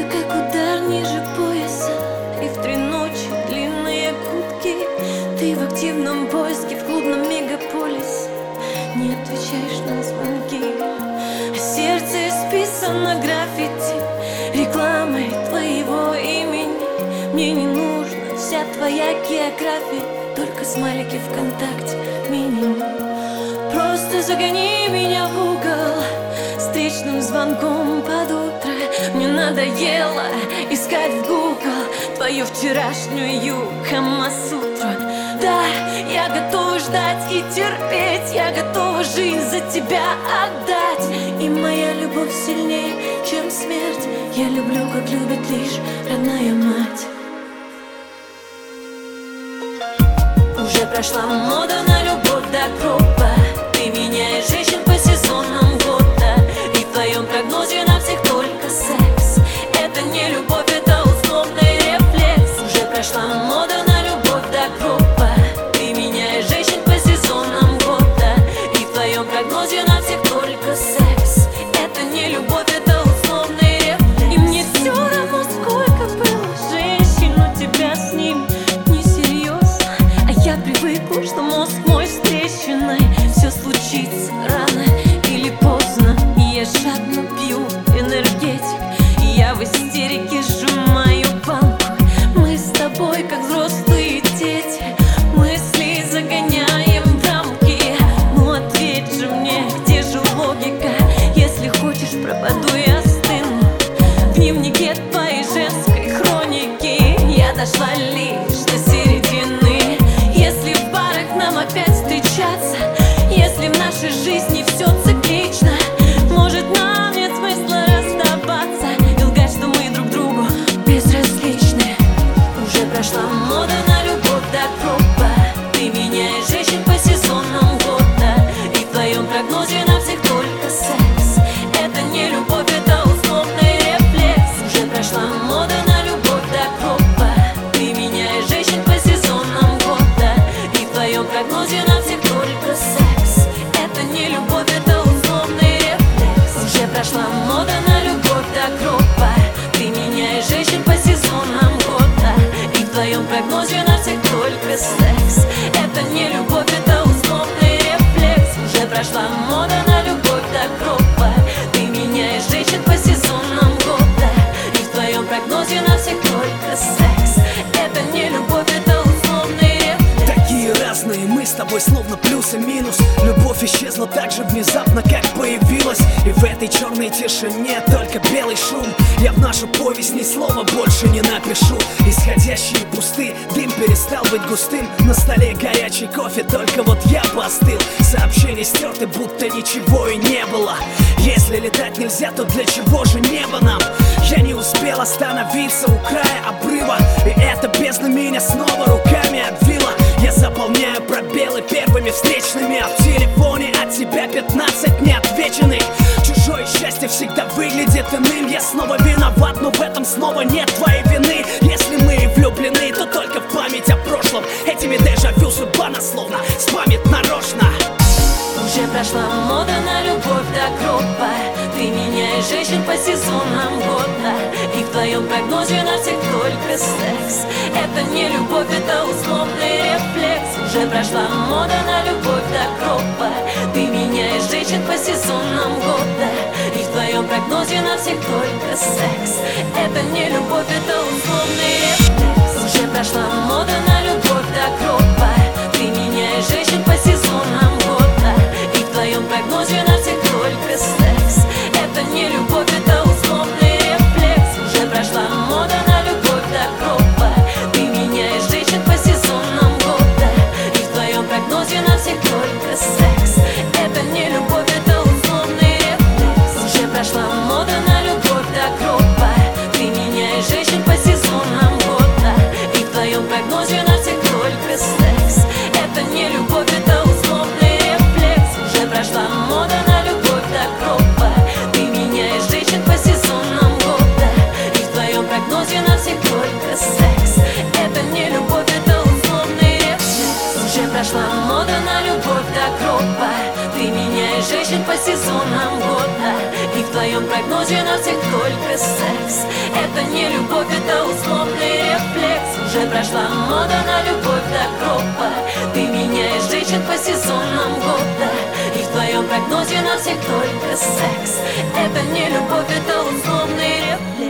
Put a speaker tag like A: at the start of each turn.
A: Ты как удар ниже пояса. И в три ночи длинные кутки Ты в активном поиске в клубном мегаполисе. Не отвечаешь на звонки. Сердце исписано граффити. Рекламой твоего имени. Мне не нужна вся твоя география. Только смайлики ВКонтакте минимум. Просто загони меня в угол. Встречным звонком под утро Мне надоело искать в Google Твою вчерашнюю Камасутру Да, я готова ждать и терпеть Я готова жизнь за тебя отдать. И моя любовь сильнее, чем смерть. Я люблю, как любит лишь родная мать. Уже прошла мода на Я дошла лишь до середины. Если в парах нам опять встречаться Если в нашей жизни все циклично в Любовь
B: исчезла так же внезапно, как появилась. И в этой черной тишине только белый шум. Я в нашу повесть ни слова больше не напишу. Исходящие пусты, дым перестал быть густым. На столе горячий кофе, только вот я постыл. Сообщения стерты, будто ничего и не было. Если летать нельзя, то для чего же небо нам? Я не успел остановиться у края обрыва. И эта бездна меня снова руками обвила. Я заполняю пробелы первыми встречными А всегда выглядит иным. Я снова виноват, но в этом снова нет твоей вины. Если мы и влюблены, то только в память о прошлом. Этими дежавю судьба нас словно спамит нарочно.
A: Уже прошла мода на любовь до гроба Ты меняешь женщин по сезонам года. И в твоем прогнозе на всех только секс. Это не любовь, это условный рефлекс. Уже прошла мода на любовь до гроба Ты меняешь женщин по сезонам года твоем прогнозе на всех только секс. Это не любовь, это условный рефлекс. Уже прошла мода на рефлекс прошла мода на любовь до гроба Ты меняешь женщин по сезонам года. И в твоем прогнозе на всех только секс. Это не любовь, это условный рефлекс. Уже прошла мода на любовь до гроба Ты меняешь женщин по сезонам года. И в твоем прогнозе на всех только секс. Это не любовь, это условный